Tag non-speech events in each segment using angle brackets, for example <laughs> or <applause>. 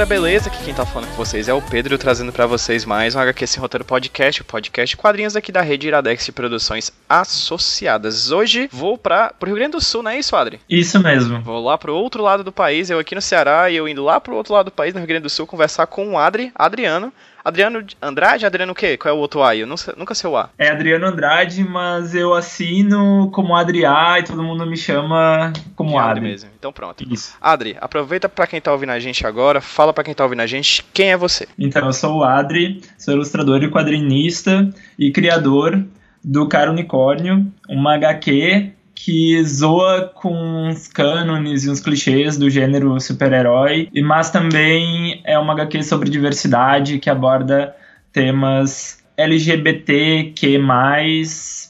galera, beleza? Aqui quem tá falando com vocês é o Pedro, trazendo pra vocês mais um HQ Sem Roteiro Podcast, o podcast quadrinhos aqui da rede Iradex de Produções Associadas. Hoje vou para pro Rio Grande do Sul, não é isso, Adri? Isso mesmo. Vou lá pro outro lado do país, eu aqui no Ceará e eu indo lá pro outro lado do país, no Rio Grande do Sul, conversar com o Adri, Adriano. Adriano Andrade? Adriano o quê? Qual é o outro A? Eu sei- nunca sei o A. É Adriano Andrade, mas eu assino como Adriá e todo mundo me chama como Adri Adri. mesmo. Então pronto. Isso. Adri, aproveita pra quem tá ouvindo a gente agora, fala pra quem tá ouvindo a gente quem é você. Então, eu sou o Adri, sou ilustrador e quadrinista e criador do Caro Unicórnio, uma HQ que zoa com uns cânones e uns clichês do gênero super-herói, mas também é uma HQ sobre diversidade que aborda temas LGBTQ+, mas,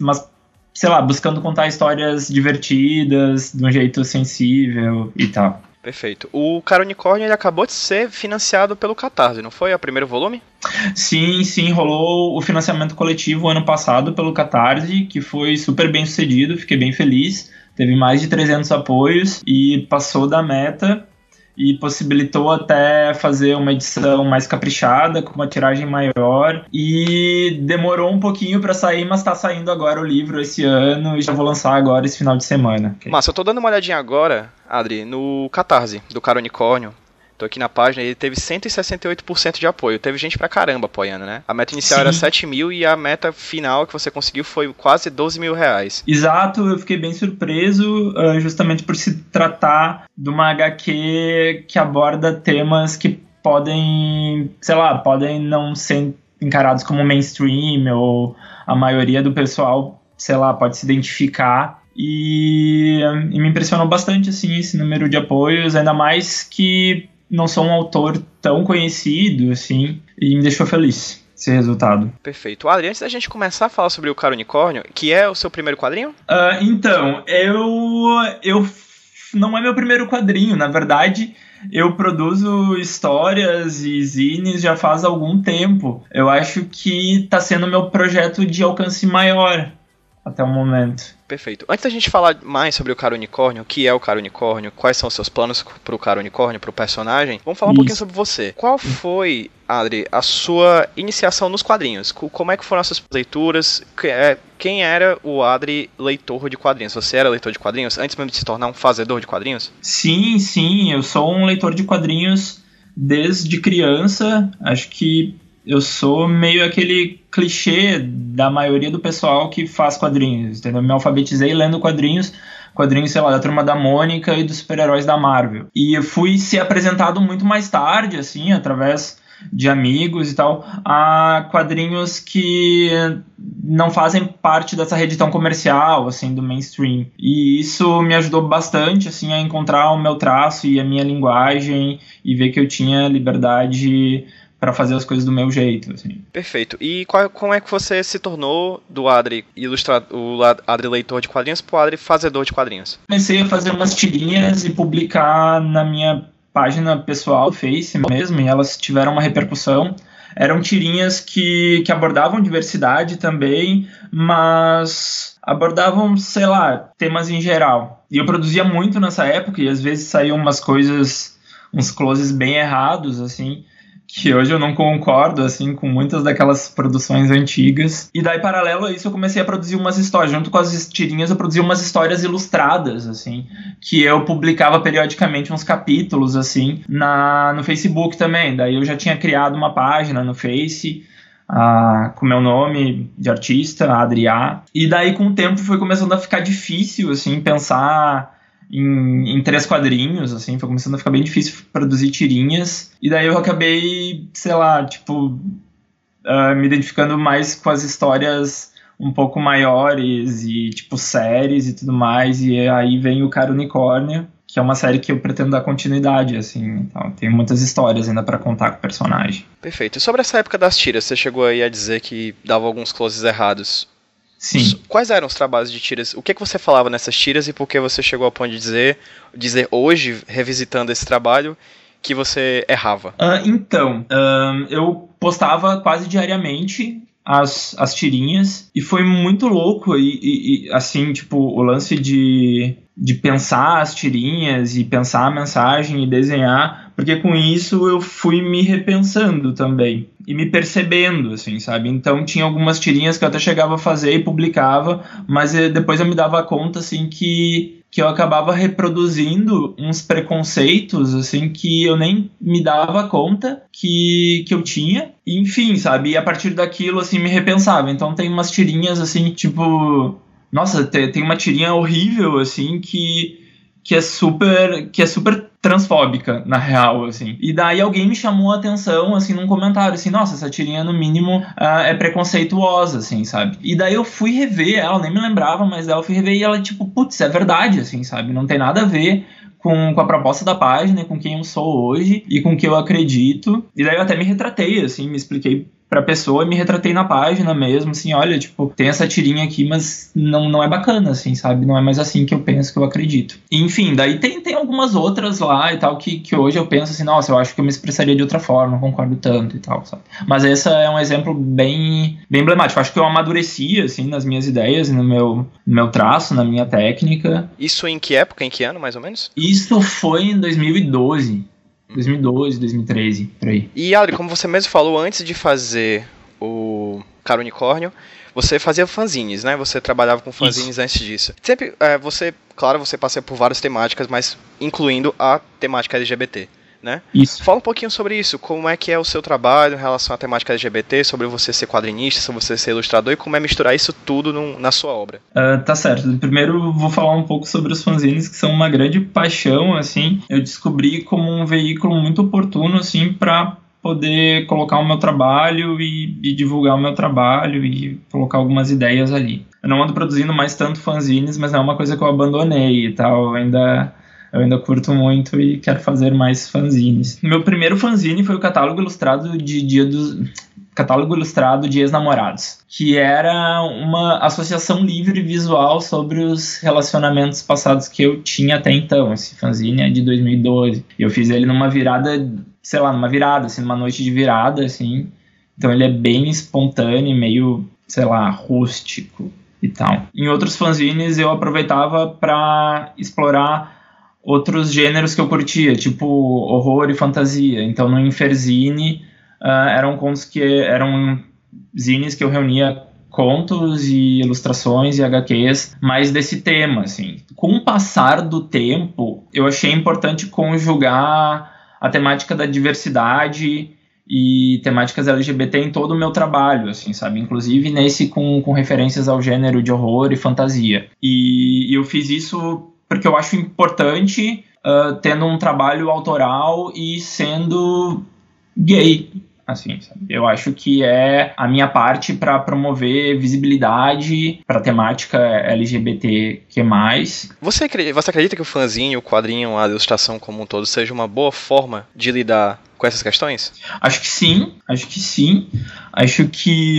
sei lá, buscando contar histórias divertidas, de um jeito sensível e tal. Perfeito. O Cara Unicórnio ele acabou de ser financiado pelo Catarse, não foi? É o primeiro volume? Sim, sim, rolou o financiamento coletivo ano passado pelo Catarse, que foi super bem sucedido, fiquei bem feliz. Teve mais de 300 apoios e passou da meta e possibilitou até fazer uma edição mais caprichada, com uma tiragem maior. E demorou um pouquinho para sair, mas tá saindo agora o livro esse ano e já vou lançar agora esse final de semana. Massa, eu tô dando uma olhadinha agora, Adri, no Catarse do Cara Unicórnio. Tô aqui na página, ele teve 168% de apoio. Teve gente pra caramba apoiando, né? A meta inicial Sim. era 7 mil e a meta final que você conseguiu foi quase 12 mil reais. Exato, eu fiquei bem surpreso, ah, justamente por se tratar de uma HQ que aborda temas que podem, sei lá, podem não ser encarados como mainstream ou a maioria do pessoal, sei lá, pode se identificar. E, e me impressionou bastante assim esse número de apoios, ainda mais que não sou um autor tão conhecido assim, e me deixou feliz esse resultado. Perfeito. Adri, antes da gente começar a falar sobre o Cara Unicórnio, que é o seu primeiro quadrinho? Ah, então, eu, eu. Não é meu primeiro quadrinho, na verdade. Eu produzo histórias e zines já faz algum tempo. Eu acho que tá sendo meu projeto de alcance maior até o momento. Perfeito. Antes da gente falar mais sobre o Cara Unicórnio, o que é o Cara Unicórnio, quais são os seus planos pro Cara Unicórnio, pro personagem, vamos falar um Isso. pouquinho sobre você. Qual foi, Adri, a sua iniciação nos quadrinhos? Co- Como é que foram as suas leituras? É, Quem era o Adri leitor de quadrinhos? Você era leitor de quadrinhos antes mesmo de se tornar um fazedor de quadrinhos? Sim, sim, eu sou um leitor de quadrinhos desde criança. Acho que eu sou meio aquele clichê da maioria do pessoal que faz quadrinhos, entendeu? Me alfabetizei lendo quadrinhos, quadrinhos, sei lá, da Turma da Mônica e dos super-heróis da Marvel. E eu fui ser apresentado muito mais tarde, assim, através de amigos e tal, a quadrinhos que não fazem parte dessa rede tão comercial, assim, do mainstream. E isso me ajudou bastante, assim, a encontrar o meu traço e a minha linguagem e ver que eu tinha liberdade para fazer as coisas do meu jeito, assim. Perfeito. E qual, como é que você se tornou do Adri ilustrador, o Adri leitor de quadrinhos pro Adri fazedor de quadrinhos? Comecei a fazer umas tirinhas e publicar na minha página pessoal do Face mesmo, e elas tiveram uma repercussão. Eram tirinhas que, que abordavam diversidade também, mas abordavam, sei lá, temas em geral. E eu produzia muito nessa época, e às vezes saíam umas coisas, uns closes bem errados, assim, que hoje eu não concordo, assim, com muitas daquelas produções antigas. E daí, paralelo a isso, eu comecei a produzir umas histórias. Junto com as tirinhas, eu produzia umas histórias ilustradas, assim, que eu publicava periodicamente uns capítulos, assim, na, no Facebook também. Daí eu já tinha criado uma página no Face, ah, com meu nome de artista, Adriá. E daí, com o tempo, foi começando a ficar difícil, assim, pensar em, em três quadrinhos, assim, foi começando a ficar bem difícil produzir tirinhas. E daí eu acabei, sei lá, tipo, ah, me identificando mais com as histórias um pouco maiores e, tipo, séries e tudo mais. E aí vem o Cara Unicórnio, que é uma série que eu pretendo dar continuidade, assim. Então, tem muitas histórias ainda para contar com o personagem. Perfeito. E sobre essa época das tiras, você chegou aí a dizer que dava alguns closes errados. Sim. Quais eram os trabalhos de tiras? O que, que você falava nessas tiras e por que você chegou ao ponto de dizer, dizer hoje, revisitando esse trabalho, que você errava? Uh, então, uh, eu postava quase diariamente as, as tirinhas e foi muito louco e, e, e, assim, tipo, o lance de, de pensar as tirinhas e pensar a mensagem e desenhar, porque com isso eu fui me repensando também e me percebendo, assim, sabe? Então tinha algumas tirinhas que eu até chegava a fazer e publicava, mas eh, depois eu me dava conta, assim, que que eu acabava reproduzindo uns preconceitos assim que eu nem me dava conta que, que eu tinha. enfim, sabe? E a partir daquilo assim me repensava. Então tem umas tirinhas assim, tipo, nossa, tem uma tirinha horrível assim que que é super que é super transfóbica, na real, assim. E daí alguém me chamou a atenção, assim, num comentário, assim, nossa, essa tirinha, no mínimo, uh, é preconceituosa, assim, sabe? E daí eu fui rever ela, nem me lembrava, mas daí eu fui rever e ela, tipo, putz, é verdade, assim, sabe? Não tem nada a ver com, com a proposta da página, com quem eu sou hoje e com o que eu acredito. E daí eu até me retratei, assim, me expliquei pra pessoa e me retratei na página mesmo, assim, olha, tipo, tem essa tirinha aqui, mas não, não é bacana, assim, sabe? Não é mais assim que eu penso, que eu acredito. enfim, daí tem, tem algumas outras lá e tal, que, que hoje eu penso assim, nossa, eu acho que eu me expressaria de outra forma, não concordo tanto e tal, sabe? Mas essa é um exemplo bem, bem emblemático. Acho que eu amadureci, assim, nas minhas ideias, no meu, no meu traço, na minha técnica. Isso em que época, em que ano, mais ou menos? Isso foi em 2012. 2012, 2013, por aí. E Adri, como você mesmo falou, antes de fazer o Cara Unicórnio, você fazia fanzines, né? Você trabalhava com fanzines Isso. antes disso. Sempre, é, você, claro, você passou por várias temáticas, mas incluindo a temática LGBT né? Isso. Fala um pouquinho sobre isso, como é que é o seu trabalho em relação à temática LGBT, sobre você ser quadrinista, sobre você ser ilustrador e como é misturar isso tudo num, na sua obra. Uh, tá certo. Primeiro vou falar um pouco sobre os fanzines, que são uma grande paixão, assim. Eu descobri como um veículo muito oportuno, assim, para poder colocar o meu trabalho e, e, divulgar o meu trabalho e colocar algumas ideias ali. Eu não ando produzindo mais tanto fanzines, mas não é uma coisa que eu abandonei e tal. Ainda eu ainda curto muito e quero fazer mais fanzines. Meu primeiro fanzine foi o catálogo ilustrado de Dia dos catálogo ilustrado de ex-namorados, que era uma associação livre visual sobre os relacionamentos passados que eu tinha até então. Esse fanzine é de 2012. Eu fiz ele numa virada, sei lá, numa virada, assim, numa noite de virada, assim. Então ele é bem espontâneo, meio, sei lá, rústico e tal. Em outros fanzines eu aproveitava para explorar outros gêneros que eu curtia, tipo horror e fantasia. Então no Inferzine uh, eram contos que eram zines que eu reunia contos e ilustrações e HQs mais desse tema, assim. Com o passar do tempo, eu achei importante conjugar a temática da diversidade e temáticas LGBT em todo o meu trabalho, assim, sabe? Inclusive nesse com, com referências ao gênero de horror e fantasia. E, e eu fiz isso porque eu acho importante uh, tendo um trabalho autoral e sendo gay. Assim, sabe? Eu acho que é a minha parte para promover visibilidade para a temática LGBTQ+. Você acredita, você acredita que o fanzinho, o quadrinho, a ilustração como um todo seja uma boa forma de lidar com essas questões? Acho que sim, acho que sim. Acho que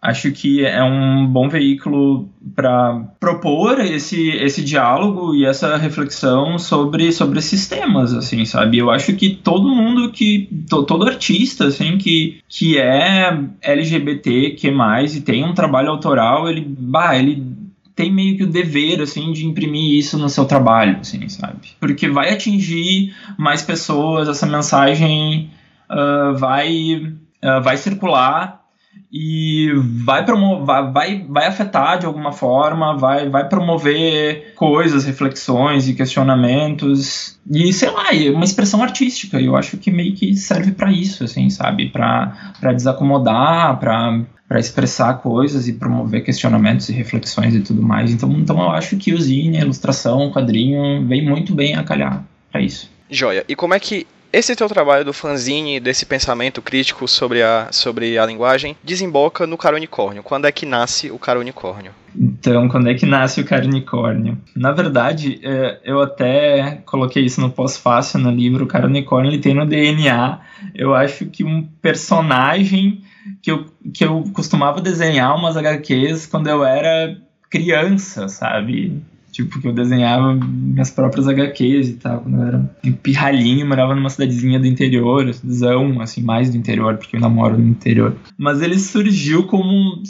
acho que é um bom veículo para propor esse, esse diálogo e essa reflexão sobre, sobre esses temas, assim, sabe? Eu acho que todo mundo que to, todo artista, assim, que, que é LGBT, que mais e tem um trabalho autoral, ele, bah, ele tem meio que o dever, assim, de imprimir isso no seu trabalho, assim, sabe? Porque vai atingir mais pessoas, essa mensagem uh, vai, uh, vai circular e vai, promover, vai, vai afetar de alguma forma, vai, vai promover coisas, reflexões e questionamentos. E sei lá, é uma expressão artística. Eu acho que meio que serve para isso, assim, sabe? Para desacomodar, para para expressar coisas e promover questionamentos e reflexões e tudo mais. Então, então eu acho que o zine, a ilustração, o quadrinho, vem muito bem a calhar para isso. Joia. E como é que esse teu trabalho do fanzine, desse pensamento crítico sobre a, sobre a linguagem, desemboca no Cara Unicórnio. Quando é que nasce o Cara Unicórnio? Então, quando é que nasce o cara unicórnio? Na verdade, é, eu até coloquei isso no pós-fácil no livro. O cara unicórnio ele tem no DNA. Eu acho que um personagem que eu, que eu costumava desenhar umas HQs quando eu era criança, sabe? Tipo, que eu desenhava minhas próprias HQs e tal, quando eu era um pirralhinho, morava numa cidadezinha do interior, zão, assim, mais do interior, porque eu namoro no interior. Mas ele surgiu como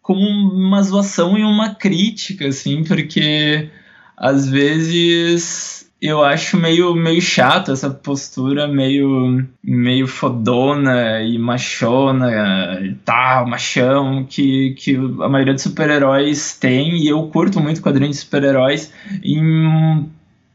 como uma zoação e uma crítica, assim, porque às vezes eu acho meio, meio chato essa postura meio, meio fodona e machona e tal, machão, que, que a maioria dos super-heróis tem, e eu curto muito quadrinhos de super-heróis, em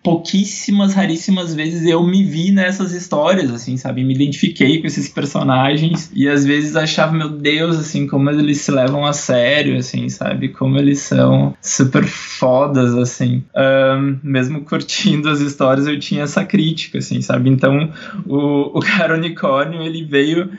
pouquíssimas, raríssimas vezes eu me vi nessas histórias, assim, sabe? Me identifiquei com esses personagens e às vezes achava, meu Deus, assim, como eles se levam a sério, assim, sabe? Como eles são super fodas, assim. Um, mesmo curtindo as histórias, eu tinha essa crítica, assim, sabe? Então, o, o cara unicórnio, ele veio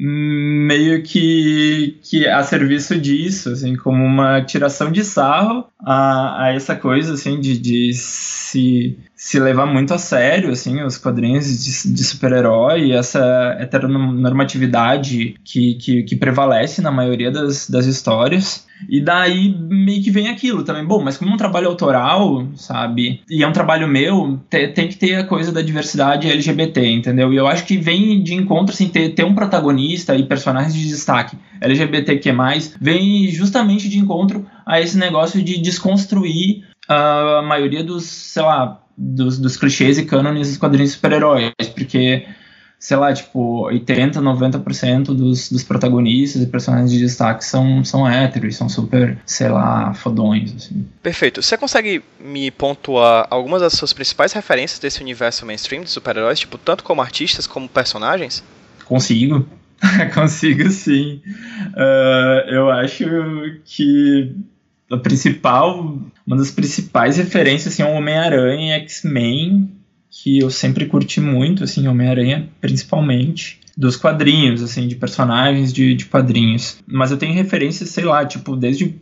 meio que, que a serviço disso, assim, como uma tiração de sarro a, a essa coisa, assim, de, de se, se levar muito a sério, assim, os quadrinhos de, de super-herói, essa heteronormatividade que, que, que prevalece na maioria das, das histórias. E daí meio que vem aquilo também. Bom, mas como é um trabalho autoral, sabe? E é um trabalho meu, te, tem que ter a coisa da diversidade LGBT, entendeu? E eu acho que vem de encontro, assim, ter, ter um protagonista e personagens de destaque LGBTQ+, vem justamente de encontro a esse negócio de desconstruir a maioria dos, sei lá, dos, dos clichês e cânones dos quadrinhos de super-heróis, porque sei lá, tipo, 80, 90% dos, dos protagonistas e personagens de destaque são, são héteros, são super, sei lá, fodões, assim. Perfeito. Você consegue me pontuar algumas das suas principais referências desse universo mainstream de super-heróis, tipo, tanto como artistas como personagens? Consigo. <laughs> Consigo sim. Uh, eu acho que a principal, uma das principais referências assim, é o Homem-Aranha e X-Men, que eu sempre curti muito, assim, Homem-Aranha principalmente, dos quadrinhos, assim, de personagens de, de quadrinhos. Mas eu tenho referências, sei lá, tipo, desde.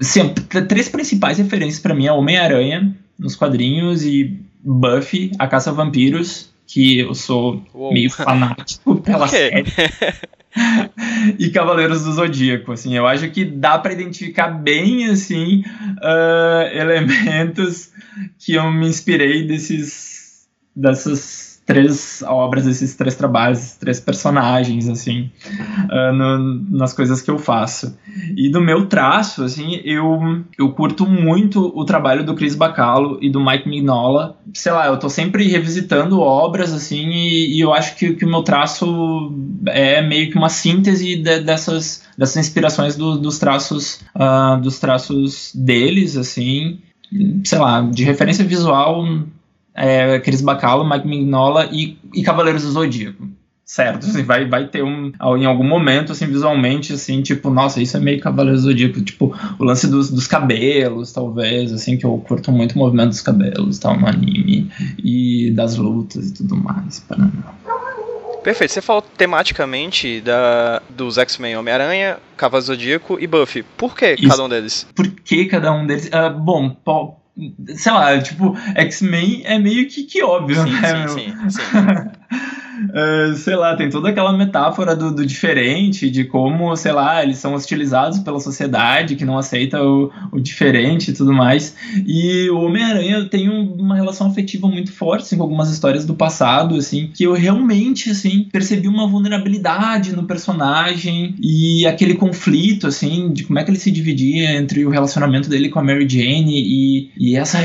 Assim, três principais referências para mim é Homem-Aranha nos quadrinhos e Buffy, a Caça a Vampiros, que eu sou Uou. meio fanático <laughs> pela série. <laughs> e Cavaleiros do Zodíaco, assim, eu acho que dá para identificar bem, assim, uh, elementos que eu me inspirei desses dessas três obras, esses três trabalhos, esses três personagens, assim, uh, no, nas coisas que eu faço. E do meu traço, assim, eu, eu curto muito o trabalho do Chris Bacalo e do Mike Mignola. Sei lá, eu tô sempre revisitando obras, assim, e, e eu acho que, que o meu traço é meio que uma síntese de, dessas, dessas inspirações do, dos traços uh, dos traços deles, assim, sei lá, de referência visual é, Chris Bacalo, Mike Mignola e, e Cavaleiros do Zodíaco. Certo, assim, vai, vai ter um. Em algum momento, assim, visualmente, assim, tipo, nossa, isso é meio Cavaleiros do Zodíaco. Tipo, o lance dos, dos cabelos, talvez, assim, que eu curto muito o movimento dos cabelos, tal, no anime. E das lutas e tudo mais. Para Perfeito. Você falou tematicamente da, dos X-Men Homem-Aranha, Cavaleiro Zodíaco e Buffy. Por que Isso. cada um deles? Por que cada um deles? Uh, bom, po sei lá, tipo, X-Men é meio que, que óbvio, sim, né? Sim, sim, sim. <laughs> uh, <laughs> sei lá, tem toda aquela metáfora do, do, diferente, de como, sei lá, eles são hostilizados pela sociedade que não aceita o, o diferente e tudo mais. E o Homem-Aranha tem um, uma relação afetiva muito forte assim, com algumas histórias do passado, assim, que eu realmente, assim, percebi uma vulnerabilidade no personagem e aquele conflito, assim, de como é que ele se dividia entre o relacionamento dele com a Mary Jane e, e essa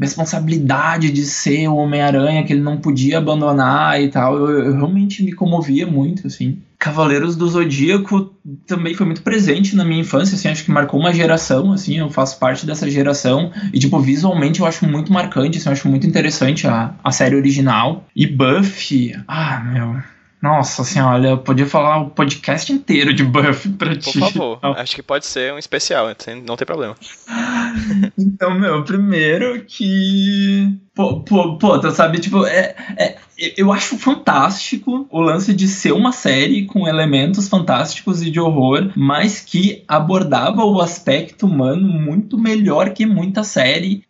responsabilidade de ser o Homem-Aranha que ele não podia abandonar e tal eu, eu realmente me comovia muito, assim. Cavaleiros do Zodíaco também foi muito presente na minha infância, assim, acho que marcou uma geração, assim, eu faço parte dessa geração, e, tipo, visualmente eu acho muito marcante, assim, eu acho muito interessante a, a série original. E Buffy, ah, meu, nossa assim, olha, eu podia falar o podcast inteiro de Buffy <laughs> pra ti. Por favor, acho que pode ser um especial, não tem problema. <laughs> então, meu, primeiro que. Pô, pô, pô tu sabe, tipo, é, é, eu acho fantástico o lance de ser uma série com elementos fantásticos e de horror, mas que abordava o aspecto humano muito melhor que muita série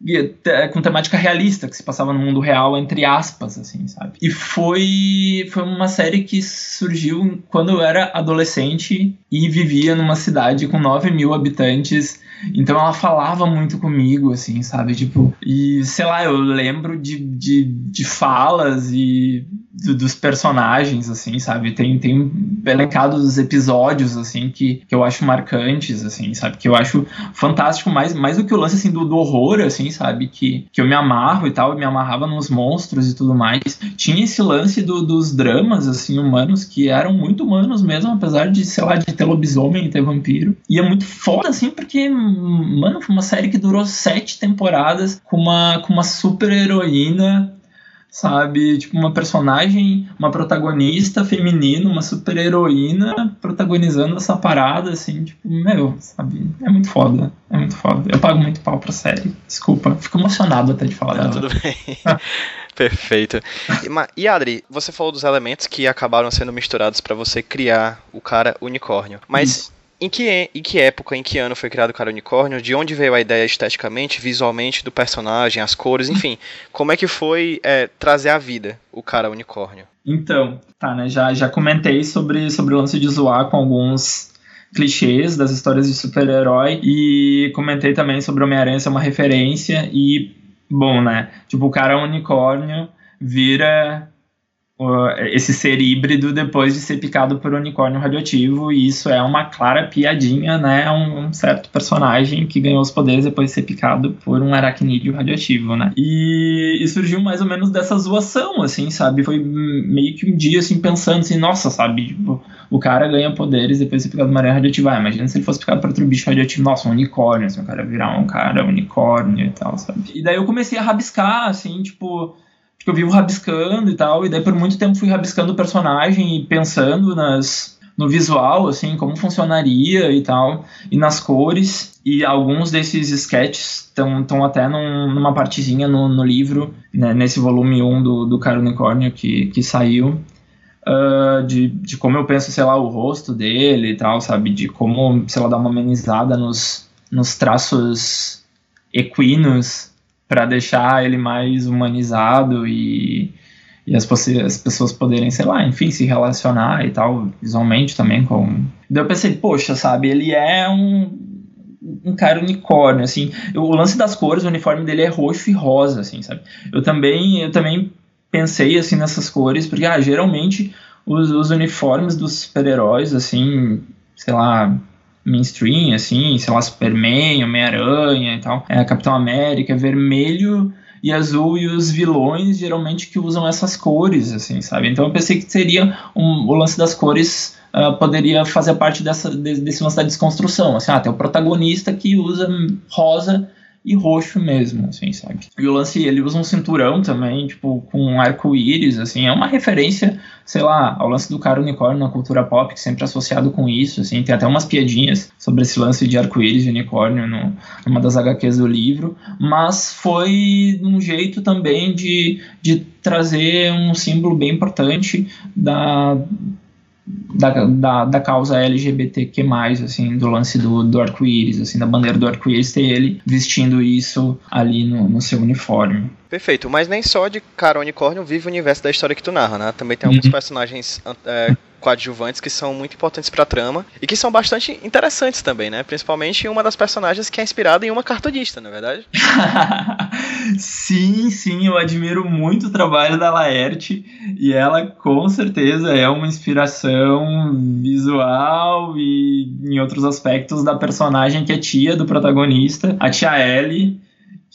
com temática realista, que se passava no mundo real, entre aspas, assim, sabe? E foi, foi uma série que surgiu quando eu era adolescente e vivia numa cidade com 9 mil habitantes então ela falava muito comigo, assim, sabe? Tipo, e sei lá, eu lembro de, de, de falas e do, dos personagens, assim, sabe? Tem, tem elencado dos episódios, assim, que, que eu acho marcantes, assim, sabe? Que eu acho fantástico, mais, mais do que o lance, assim, do, do horror, assim, sabe? Que, que eu me amarro e tal, eu me amarrava nos monstros e tudo mais. Tinha esse lance do, dos dramas, assim, humanos, que eram muito humanos mesmo, apesar de, sei lá, de ter lobisomem e ter vampiro. E é muito foda, assim, porque mano, foi uma série que durou sete temporadas com uma, com uma super heroína, sabe? Tipo, uma personagem, uma protagonista feminina, uma super heroína protagonizando essa parada, assim, tipo, meu, sabe? É muito foda. É muito foda. Eu pago muito pau pra série. Desculpa, fico emocionado até de falar Não, dela. tudo bem. <laughs> Perfeito. E, e Adri, você falou dos elementos que acabaram sendo misturados para você criar o cara unicórnio. Mas Isso. Em que, em que época, em que ano foi criado o cara unicórnio? De onde veio a ideia esteticamente, visualmente do personagem, as cores, enfim. <laughs> Como é que foi é, trazer à vida o cara unicórnio? Então, tá, né? Já, já comentei sobre, sobre o lance de zoar com alguns clichês das histórias de super-herói e comentei também sobre Homem-Aranha ser uma referência e, bom, né? Tipo, o cara unicórnio vira esse ser híbrido depois de ser picado por unicórnio radioativo e isso é uma clara piadinha, né? Um, um certo personagem que ganhou os poderes depois de ser picado por um aracnídeo radioativo, né? E, e surgiu mais ou menos dessa zoação, assim, sabe? Foi meio que um dia, assim, pensando assim, nossa, sabe? Tipo, o cara ganha poderes depois de ser picado por uma aranha radioativa. Ah, imagina se ele fosse picado por outro bicho radioativo, nossa, um unicórnio, assim, o cara virar um cara unicórnio e tal, sabe? E daí eu comecei a rabiscar, assim, tipo porque eu vivo rabiscando e tal, e daí por muito tempo fui rabiscando o personagem e pensando nas, no visual, assim, como funcionaria e tal, e nas cores. E alguns desses sketches estão até num, numa partezinha no, no livro, né, nesse volume 1 do, do Cara Unicórnio que, que saiu. Uh, de, de como eu penso, sei lá, o rosto dele e tal, sabe? De como, sei lá, dar uma amenizada nos, nos traços equinos para deixar ele mais humanizado e, e as, as, pessoas poderem, sei lá, enfim, se relacionar e tal, visualmente também com. Daí eu pensei, poxa, sabe, ele é um, um cara unicórnio, assim. O lance das cores, o uniforme dele é roxo e rosa, assim, sabe? Eu também, eu também pensei, assim, nessas cores, porque, ah, geralmente os, os uniformes dos super-heróis, assim, sei lá, mainstream, assim, sei lá, Superman, Homem-Aranha e tal, é, Capitão América, é vermelho e azul e os vilões geralmente que usam essas cores, assim, sabe? Então eu pensei que seria um, o lance das cores uh, poderia fazer parte dessa, desse lance da desconstrução, assim, ah, tem o protagonista que usa rosa e roxo mesmo, assim, sabe? E o lance, ele usa um cinturão também, tipo, com um arco-íris, assim, é uma referência, sei lá, ao lance do cara unicórnio na cultura pop, que sempre é associado com isso, assim, tem até umas piadinhas sobre esse lance de arco-íris e unicórnio no, numa das HQs do livro, mas foi um jeito também de, de trazer um símbolo bem importante da da, da, da causa LGBTQ+, assim, do lance do, do arco-íris, assim, da bandeira do arco-íris, ter ele vestindo isso ali no, no seu uniforme. Perfeito, mas nem só de cara unicórnio vive o universo da história que tu narra, né? Também tem alguns Uhum. personagens é, coadjuvantes que são muito importantes pra trama e que são bastante interessantes também, né? Principalmente uma das personagens que é inspirada em uma cartunista, não é verdade? <laughs> sim, sim, eu admiro muito o trabalho da Laerte e ela com certeza é uma inspiração visual e em outros aspectos da personagem que é tia do protagonista, a tia Ellie.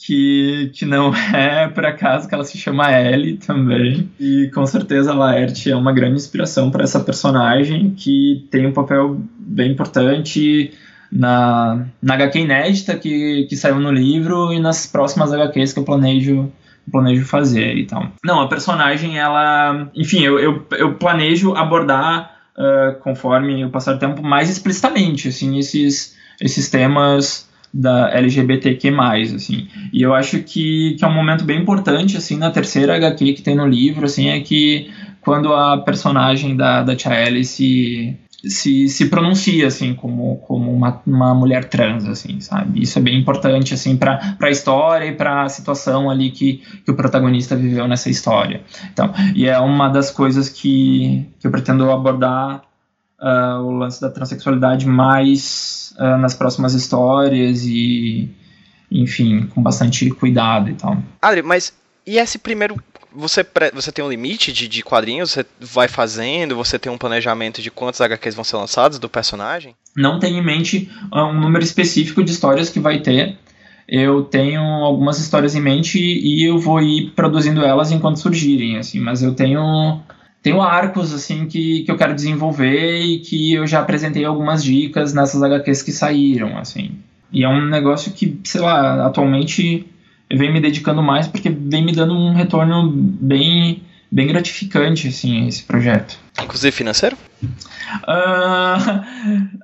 Que, que não <laughs> é por acaso que ela se chama Ellie também. E com certeza a Laerte é uma grande inspiração para essa personagem que tem um papel bem importante na, na HQ inédita que, que saiu no livro e nas próximas HQs que eu planejo planejo fazer e tal. Não, a personagem, ela... Enfim, eu, eu, eu planejo abordar, uh, conforme o passar do tempo, mais explicitamente, assim, esses, esses temas da LGBTQ+, assim. E eu acho que, que é um momento bem importante, assim, na terceira HQ que tem no livro, assim, é que quando a personagem da, da Tia se, se, se pronuncia, assim, como, como uma, uma mulher trans, assim, sabe? Isso é bem importante, assim, para a história e para a situação ali que, que o protagonista viveu nessa história. Então, e é uma das coisas que, que eu pretendo abordar uh, o lance da transexualidade mais uh, nas próximas histórias e, enfim, com bastante cuidado e tal. Adri, mas e esse primeiro. Você, você tem um limite de, de quadrinhos? Você vai fazendo? Você tem um planejamento de quantos HQs vão ser lançados do personagem? Não tenho em mente ah, um número específico de histórias que vai ter. Eu tenho algumas histórias em mente e eu vou ir produzindo elas enquanto surgirem, assim, mas eu tenho tenho arcos assim que, que eu quero desenvolver e que eu já apresentei algumas dicas nessas HQs que saíram, assim. E é um negócio que, sei lá, atualmente eu venho me dedicando mais porque vem me dando um retorno bem bem gratificante assim esse projeto. Inclusive financeiro? <laughs> Uh,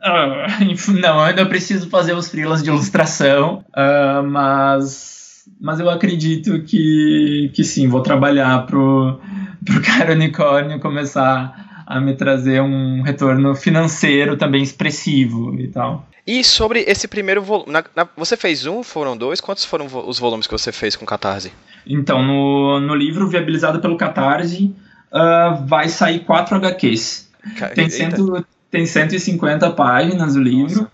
uh, não, ainda preciso fazer os freelas de ilustração, uh, mas, mas eu acredito que, que sim, vou trabalhar pro, pro cara unicórnio começar a me trazer um retorno financeiro também expressivo e tal. E sobre esse primeiro volume, você fez um, foram dois? Quantos foram os volumes que você fez com Catarse? Então, no, no livro viabilizado pelo Catarse, uh, vai sair quatro HQs. tem, cento, tem 150 páginas o livro. Nossa.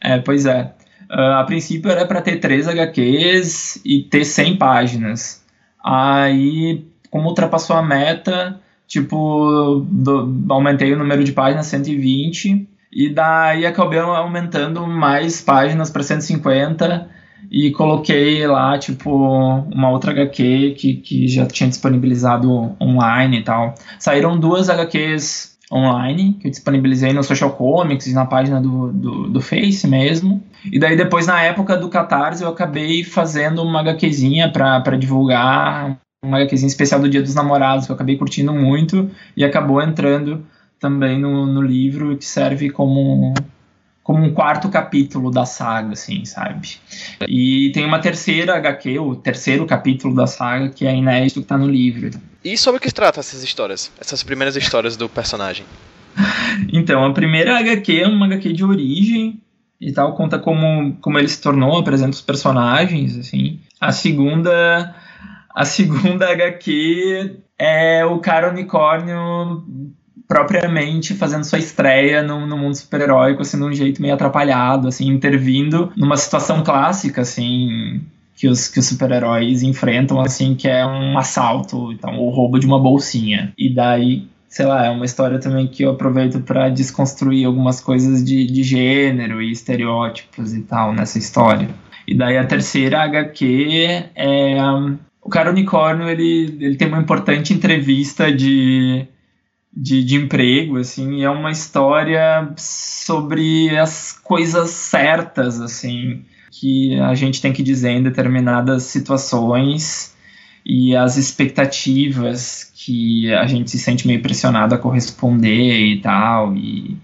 É, pois é. Uh, a princípio era para ter três HQs e ter 100 páginas. Aí como ultrapassou a meta, tipo, do, aumentei o número de páginas 120 e daí acabei aumentando mais páginas para 150 e coloquei lá, tipo, uma outra HQ que, que já tinha disponibilizado online e tal. Saíram duas HQs online, que eu disponibilizei no Social Comics e na página do, do, do, Face mesmo. E daí depois, na época do Catarse, eu acabei fazendo uma HQzinha para divulgar uma HQzinha especial do Dia dos Namorados, que eu acabei curtindo muito, e acabou entrando também no, no livro, que serve como, como um quarto capítulo da saga, assim, sabe? E tem uma terceira HQ, o terceiro capítulo da saga, que é inédito, que tá no livro. E sobre o que se trata essas histórias? Essas primeiras histórias do personagem? <laughs> Então, a primeira HQ é uma HQ de origem, e tal, conta como, como ele se tornou, apresenta os personagens, assim. A segunda a segunda <laughs> HQ é o cara unicórnio propriamente fazendo sua estreia no, no mundo super-heróico, assim, de um jeito meio atrapalhado, assim, intervindo numa situação clássica, assim, que os, que os super-heróis enfrentam, assim, que é um assalto, então, o roubo de uma bolsinha. E daí, sei lá, é uma história também que eu aproveito para desconstruir algumas coisas de, de gênero e estereótipos e tal nessa história. E daí a terceira HQ é o cara unicórnio ele, ele tem uma importante entrevista de, de, de emprego, assim, é uma história sobre as coisas certas, assim, que a gente tem que dizer em determinadas situações e as expectativas que a gente se sente meio pressionado a corresponder e tal, e,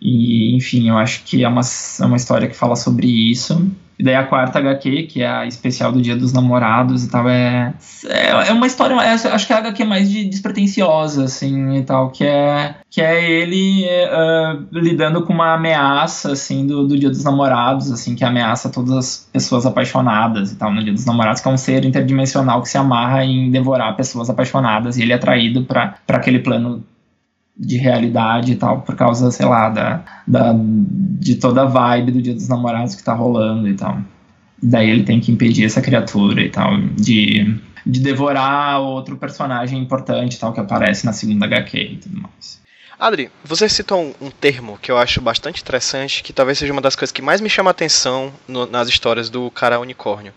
e enfim, eu acho que é uma, é uma história que fala sobre isso. E daí a quarta HQ, que é a especial do Dia dos Namorados e tal, é, é, é uma história, é, acho que é a HQ mais de, despretensiosa, assim, e tal, que é, que é ele uh, lidando com uma ameaça, assim, do, do Dia dos Namorados, assim, que ameaça todas as pessoas apaixonadas e tal, no Dia dos Namorados, que é um ser interdimensional que se amarra em devorar pessoas apaixonadas e ele é atraído para aquele plano de realidade e tal, por causa, sei lá, da, da, de toda a vibe do Dia dos Namorados que tá rolando e tal. Daí ele tem que impedir essa criatura e tal, de, de devorar outro personagem importante e tal, que aparece na segunda HQ e tudo mais. Adri, você citou um, um, termo que eu acho bastante interessante, que talvez seja uma das coisas que mais me chama a atenção no, nas histórias do cara unicórnio.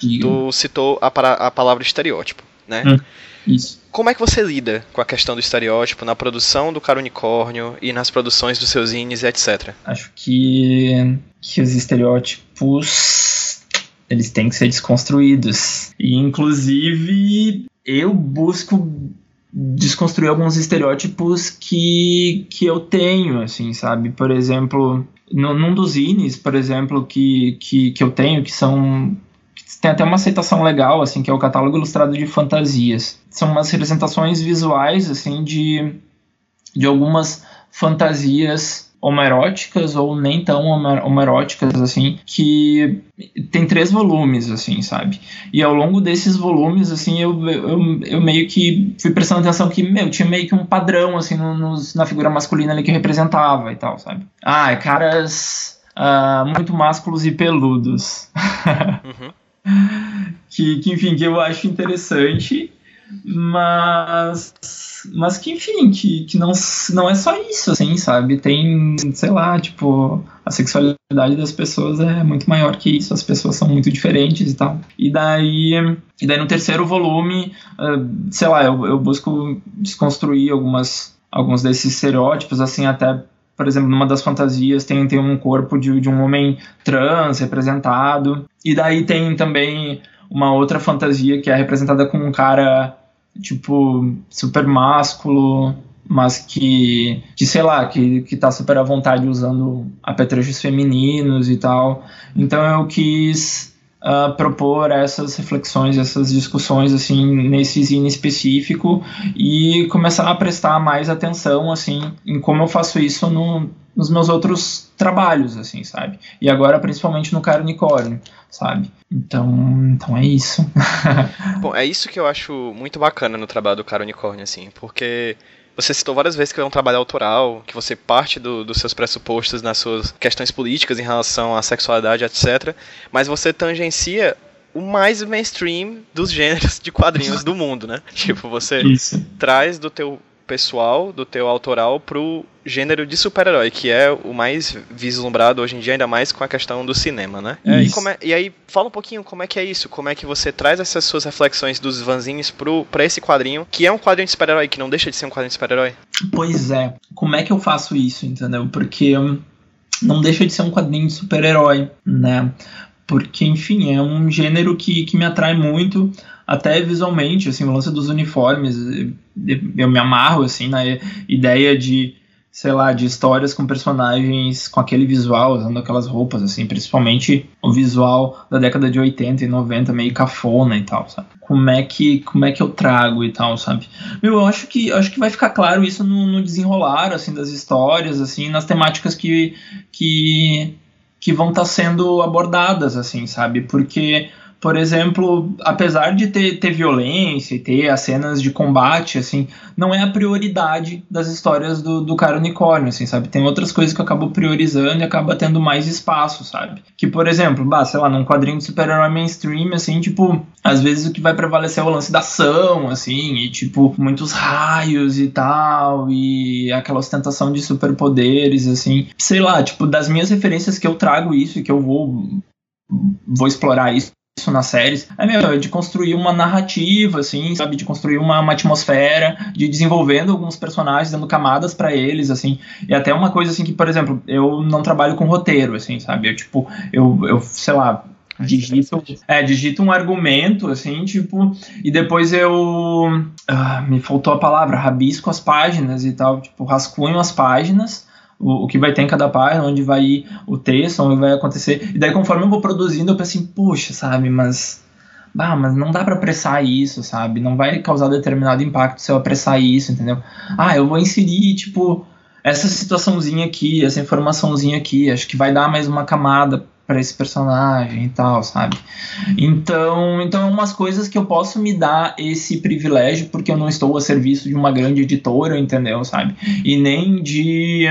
Digo. Tu citou a, a palavra estereótipo, né? Hum. Isso. Como é que você lida com a questão do estereótipo na produção do Cara Unicórnio e nas produções dos seus zines e etc? Acho que, que os estereótipos eles têm que ser desconstruídos. E inclusive eu busco desconstruir alguns estereótipos que, que eu tenho, assim, sabe? Por exemplo, no, num dos zines, por exemplo, que, que, que eu tenho, que são tem até uma aceitação legal, assim, que é o catálogo ilustrado de fantasias. São umas representações visuais, assim, de, de algumas fantasias homeróticas ou nem tão homeróticas assim, que tem três volumes, assim, sabe? E ao longo desses volumes, assim, eu, eu, eu meio que fui prestando atenção que, meu, tinha meio que um padrão, assim, no, nos, na figura masculina ali que representava e tal, sabe? Ah, caras uh, muito másculos e peludos. <laughs> Uhum. Que, que, enfim, que eu acho interessante, mas mas que, enfim, que, que não, não é só isso, assim, sabe? Tem, sei lá, tipo, a sexualidade das pessoas é muito maior que isso, as pessoas são muito diferentes e tal. E daí, e daí no terceiro volume, uh, sei lá, eu, eu busco desconstruir algumas, alguns desses estereótipos, assim, até por exemplo, numa das fantasias tem, tem um corpo de, de um homem trans representado. E daí tem também uma outra fantasia que é representada com um cara tipo, super másculo, mas que, que sei lá, que, que tá super à vontade usando apetrechos femininos e tal. Então eu quis uh, propor essas reflexões, essas discussões, assim, nesse zine específico e começar a prestar mais atenção, assim, em como eu faço isso no, nos meus outros trabalhos, assim, sabe? E agora, principalmente no Cara Unicórnio, sabe? Então, então é isso. <laughs> Bom, é isso que eu acho muito bacana no trabalho do Cara Unicórnio, assim, porque você citou várias vezes que é um trabalho autoral, que você parte do, dos seus pressupostos nas suas questões políticas em relação à sexualidade, etc. Mas você tangencia o mais mainstream dos gêneros de quadrinhos do mundo, né? <laughs> Tipo, você Isso. traz do teu pessoal, do teu autoral pro gênero de super-herói, que é o mais vislumbrado hoje em dia, ainda mais com a questão do cinema, né? É, e, é, e, aí, fala um pouquinho como é que é isso, como é que você traz essas suas reflexões dos vanzinhos pro, pra esse quadrinho, que é um quadrinho de super-herói, que não deixa de ser um quadrinho de super-herói. Pois é, como é que eu faço isso, entendeu? Porque hum, não deixa de ser um quadrinho de super-herói, né? Porque, enfim, é um gênero que, que me atrai muito, até visualmente, assim, o lance dos uniformes, eu me amarro, assim, na ideia de sei lá, de histórias com personagens com aquele visual, usando aquelas roupas, assim, principalmente o visual da década de 80 e 90, meio cafona e tal, sabe? Como é que, como é que eu trago e tal, sabe? Meu, eu acho que, acho que vai ficar claro isso no, no desenrolar, assim, das histórias, assim, nas temáticas que, que, que vão estar tá sendo abordadas, assim, sabe? Porque por exemplo, apesar de ter, ter violência e ter as cenas de combate, assim, não é a prioridade das histórias do, do cara unicórnio, assim, sabe? Tem outras coisas que eu acabo priorizando e acaba tendo mais espaço, sabe? Que, por exemplo, bah, sei lá, num quadrinho de super-herói mainstream, assim, tipo, às vezes o que vai prevalecer é o lance da ação, assim, e, tipo, muitos raios e tal, e aquela ostentação de superpoderes, assim. Sei lá, tipo, das minhas referências que eu trago isso e que eu vou vou explorar isso isso nas séries, é, meu, é de construir uma narrativa, assim, sabe, de construir uma, uma atmosfera, de desenvolvendo alguns personagens, dando camadas para eles, assim, e até uma coisa, assim, que, por exemplo, eu não trabalho com roteiro, assim, sabe, eu, tipo, eu, eu sei lá, digito, é, digito um argumento, assim, tipo, e depois eu, ah, me faltou a palavra, rabisco as páginas e tal, tipo, rascunho as páginas, o, o que vai ter em cada página, onde vai ir o texto, onde vai acontecer. E daí, conforme eu vou produzindo, eu penso assim, puxa, sabe, mas. Ah, mas não dá para apressar isso, sabe? Não vai causar determinado impacto se eu apressar isso, entendeu? Ah, eu vou inserir, tipo, essa situaçãozinha aqui, essa informaçãozinha aqui, acho que vai dar mais uma camada para esse personagem e tal, sabe? Então, então é umas coisas que eu posso me dar esse privilégio porque eu não estou a serviço de uma grande editora, entendeu, sabe? E nem de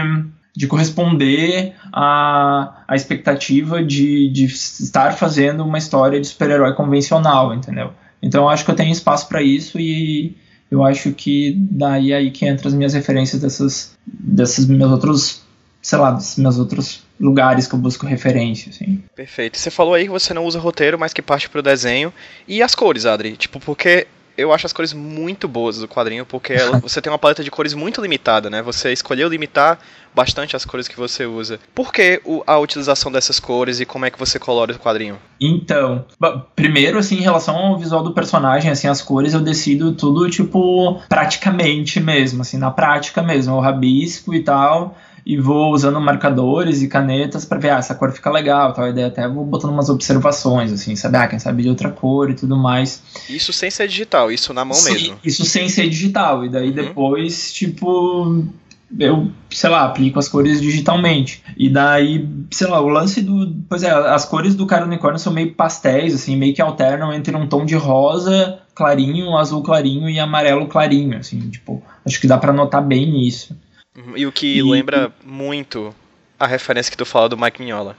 de corresponder à, à expectativa de, de estar fazendo uma história de super-herói convencional, entendeu? Então eu acho que eu tenho espaço para isso e eu acho que daí é aí que entra as minhas referências dessas, desses meus outros, sei lá, desses meus outros lugares que eu busco referência, assim. Perfeito. Você falou aí que você não usa roteiro, mas que parte pro desenho. E as cores, Adri? Tipo, porque eu acho as cores muito boas do quadrinho, porque ela, <laughs> você tem uma paleta de cores muito limitada, né? Você escolheu limitar bastante as cores que você usa. Por que o, a utilização dessas cores e como é que você colore o quadrinho? Então, primeiro, assim, em relação ao visual do personagem, assim, as cores eu decido tudo, tipo, praticamente mesmo, assim, na prática mesmo, eu rabisco e tal e vou usando marcadores e canetas para ver, ah, essa cor fica legal, tal ideia até vou botando umas observações, assim, sabe, ah, quem sabe de outra cor e tudo mais. Isso sem ser digital, isso na mão Sim, mesmo. Isso sem ser digital, e daí Uhum. depois, tipo, eu, sei lá, aplico as cores digitalmente. E daí, sei lá, o lance do. Pois é, as cores do cara unicórnio são meio pastéis, assim, meio que alternam entre um tom de rosa clarinho, azul clarinho e amarelo clarinho, assim, tipo, acho que dá para notar bem isso. Uhum, E o que E- lembra muito a referência que tu fala do Mike Mignola.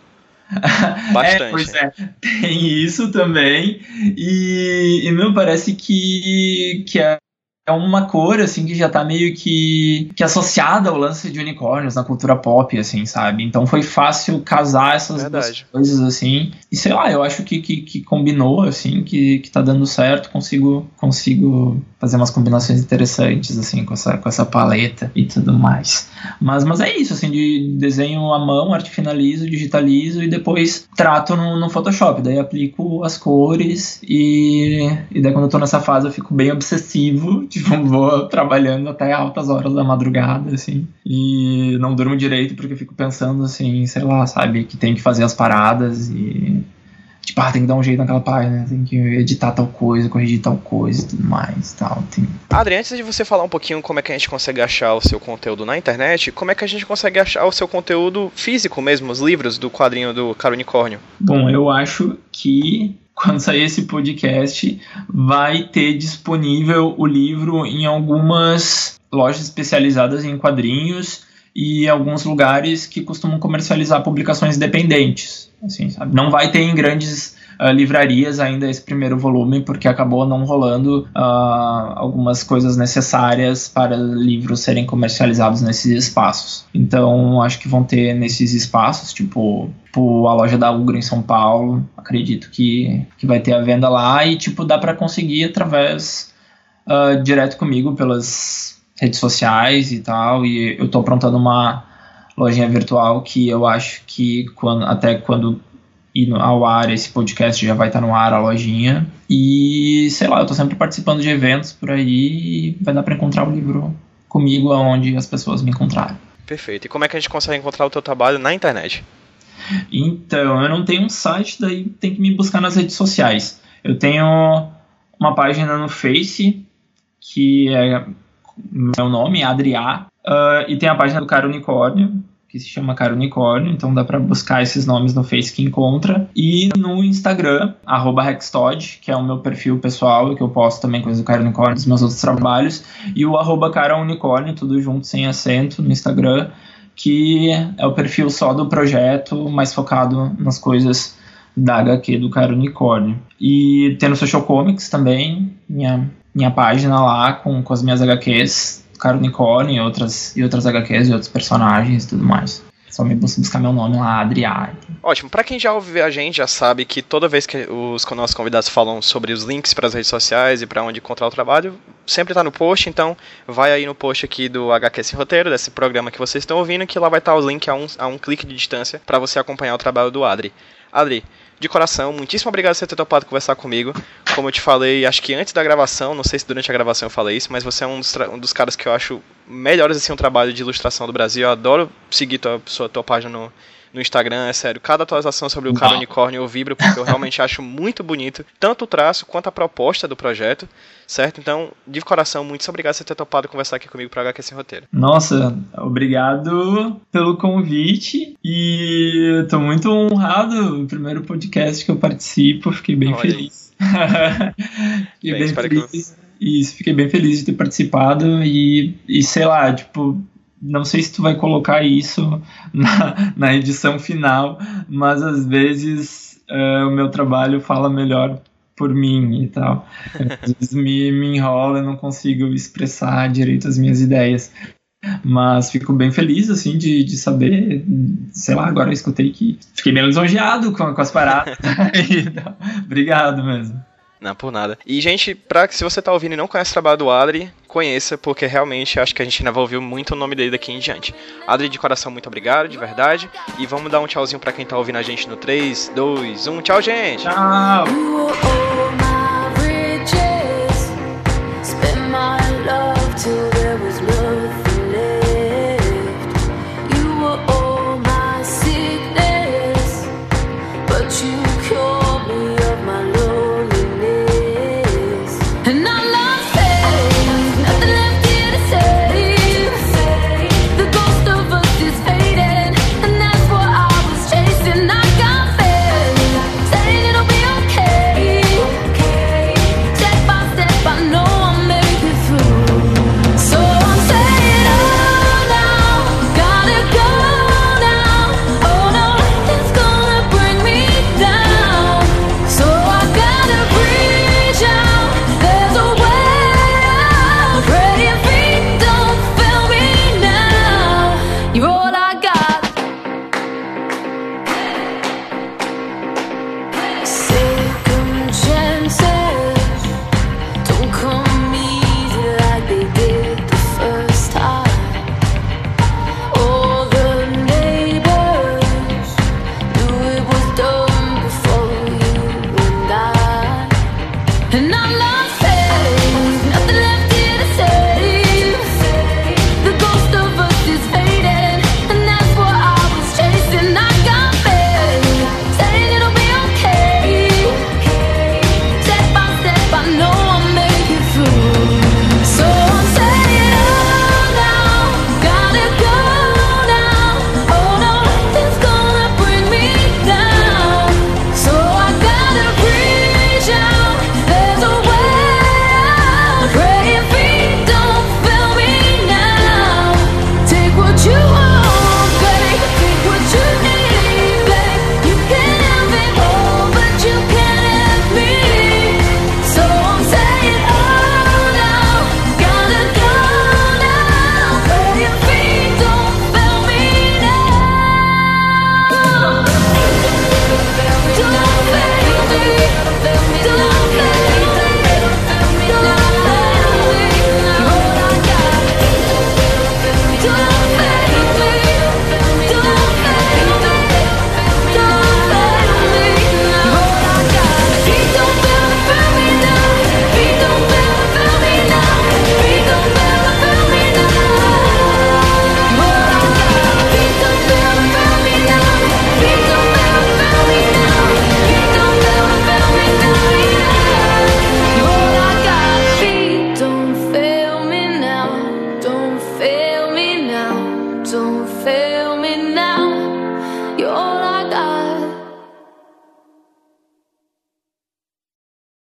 <laughs> Bastante. É, pois é, tem isso também. E, e meu, parece que, que é é uma cor, assim, que já tá meio que, que associada ao lance de unicórnios na cultura pop, assim, sabe? Então foi fácil casar essas duas coisas, assim. E sei lá, eu acho que, que, que combinou, assim, que, que tá dando certo. Consigo, consigo fazer umas combinações interessantes, assim, com essa, com essa paleta e tudo mais. Mas, mas é isso, assim, de desenho à mão, arte finalizo, digitalizo e depois trato no, no Photoshop. Daí aplico as cores e, e daí quando eu tô nessa fase eu fico bem obsessivo, tipo, vou trabalhando até altas horas da madrugada, assim. E não durmo direito porque eu fico pensando, assim, sei lá, sabe, que tem que fazer as paradas e... Tipo, ah, tem que dar um jeito naquela página, tem que editar tal coisa, corrigir tal coisa e tudo mais tal. Tem, Adri, antes de você falar um pouquinho como é que a gente consegue achar o seu conteúdo na internet, como é que a gente consegue achar o seu conteúdo físico mesmo, os livros do quadrinho do Cara Unicórnio? Bom, eu acho que quando sair esse podcast, vai ter disponível o livro em algumas lojas especializadas em quadrinhos e alguns lugares que costumam comercializar publicações independentes. Assim, sabe? Não vai ter em grandes ah, livrarias ainda esse primeiro volume, porque acabou não rolando ah, algumas coisas necessárias para livros serem comercializados nesses espaços. Então, acho que vão ter nesses espaços, tipo, tipo a loja da Ugra em São Paulo, acredito que, que vai ter a venda lá e, tipo, dá para conseguir através ah, direto comigo pelas redes sociais e tal. E eu tô aprontando uma lojinha virtual que eu acho que quando, até quando ir ao ar esse podcast já vai estar no ar a lojinha. E sei lá, eu tô sempre participando de eventos por aí e vai dar para encontrar o livro comigo aonde as pessoas me encontrarem. Perfeito. E como é que a gente consegue encontrar o teu trabalho na internet? Então, eu não tenho um site, daí tem que me buscar nas redes sociais. Eu tenho uma página no Face, que é meu nome, Adriá, ah, e tem a página do Cara Unicórnio, que se chama Cara Unicórnio, então dá pra buscar esses nomes no Face que encontra. E no Instagram, arroba Hextod, que é o meu perfil pessoal, que eu posto também coisas do Cara Unicórnio, dos meus outros trabalhos, e o arroba Cara Unicórnio, tudo junto, sem acento, no Instagram, que é o perfil só do projeto, mais focado nas coisas da HQ do Cara Unicórnio. E tem no Social Comics também, minha, minha página lá com, com as minhas HQs, Cara Unicórnio e outras, e outras HQs e outros personagens e tudo mais. Só me bus- buscar meu nome lá, Adriar. Ótimo. Pra quem já ouve a gente, já sabe que toda vez que os nossos convidados falam sobre os links para as redes sociais e para onde encontrar o trabalho, sempre tá no post, então vai aí no post aqui do HQ Roteiro, desse programa que vocês estão ouvindo, que lá vai estar o link a um, a um clique de distância para você acompanhar o trabalho do Adri. Adri, de coração, muitíssimo obrigado por você ter topado conversar comigo. Como eu te falei, acho que antes da gravação, não sei se durante a gravação eu falei isso, mas você é um dos, um dos caras que eu acho melhores assim um trabalho de ilustração do Brasil. Eu adoro seguir tua, sua, tua página no, no Instagram, é sério. Cada atualização sobre o cara unicórnio eu vibro porque eu realmente acho muito bonito, tanto o traço quanto a proposta do projeto, certo? Então, de coração, muito obrigado por você ter topado conversar aqui comigo para HQ Sem Roteiro. Nossa, obrigado pelo convite e tô muito honrado. O primeiro podcast que eu participo, fiquei bem Olha. feliz. <laughs> fiquei Bem, bem espero que feliz. Isso, fiquei bem feliz de ter participado e, e sei lá, tipo, não sei se tu vai colocar isso na, na edição final, mas às vezes eh, o meu trabalho fala melhor por mim e tal. Às vezes me, me enrola não consigo expressar direito as minhas ideias. Mas fico bem feliz, assim, de, de saber. Sei lá, agora eu escutei que fiquei bem lisonjeado com, com as paradas. <laughs> Obrigado mesmo. Não, por nada. E, gente, pra, se você tá ouvindo e não conhece o trabalho do Adri, conheça, porque realmente acho que a gente ainda vai ouvir muito o nome dele daqui em diante. Adri, de coração, muito obrigado, de verdade. E vamos dar um tchauzinho pra quem tá ouvindo a gente no 3, 2, 1. Tchau, gente! Tchau!